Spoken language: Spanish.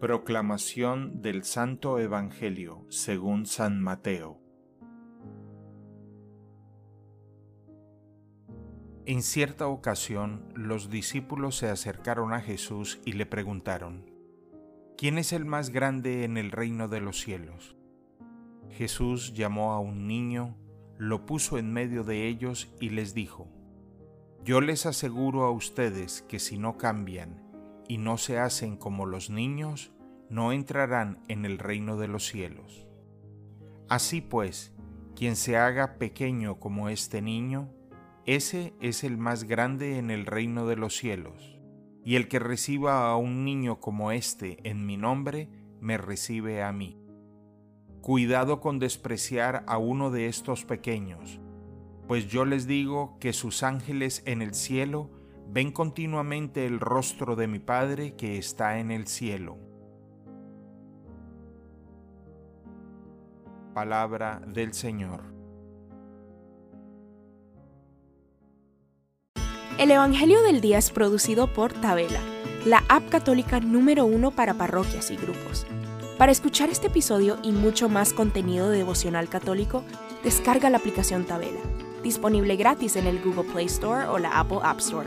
Proclamación del Santo Evangelio según San Mateo. En cierta ocasión los discípulos se acercaron a Jesús y le preguntaron, ¿quién es el más grande en el reino de los cielos? Jesús llamó a un niño, lo puso en medio de ellos y les dijo, Yo les aseguro a ustedes que si no cambian y no se hacen como los niños, no entrarán en el reino de los cielos. Así pues, quien se haga pequeño como este niño, ese es el más grande en el reino de los cielos. Y el que reciba a un niño como este en mi nombre, me recibe a mí. Cuidado con despreciar a uno de estos pequeños, pues yo les digo que sus ángeles en el cielo ven continuamente el rostro de mi Padre que está en el cielo. Palabra del Señor. El Evangelio del Día es producido por Tabela, la app católica número uno para parroquias y grupos. Para escuchar este episodio y mucho más contenido de devocional católico, descarga la aplicación Tabela, disponible gratis en el Google Play Store o la Apple App Store.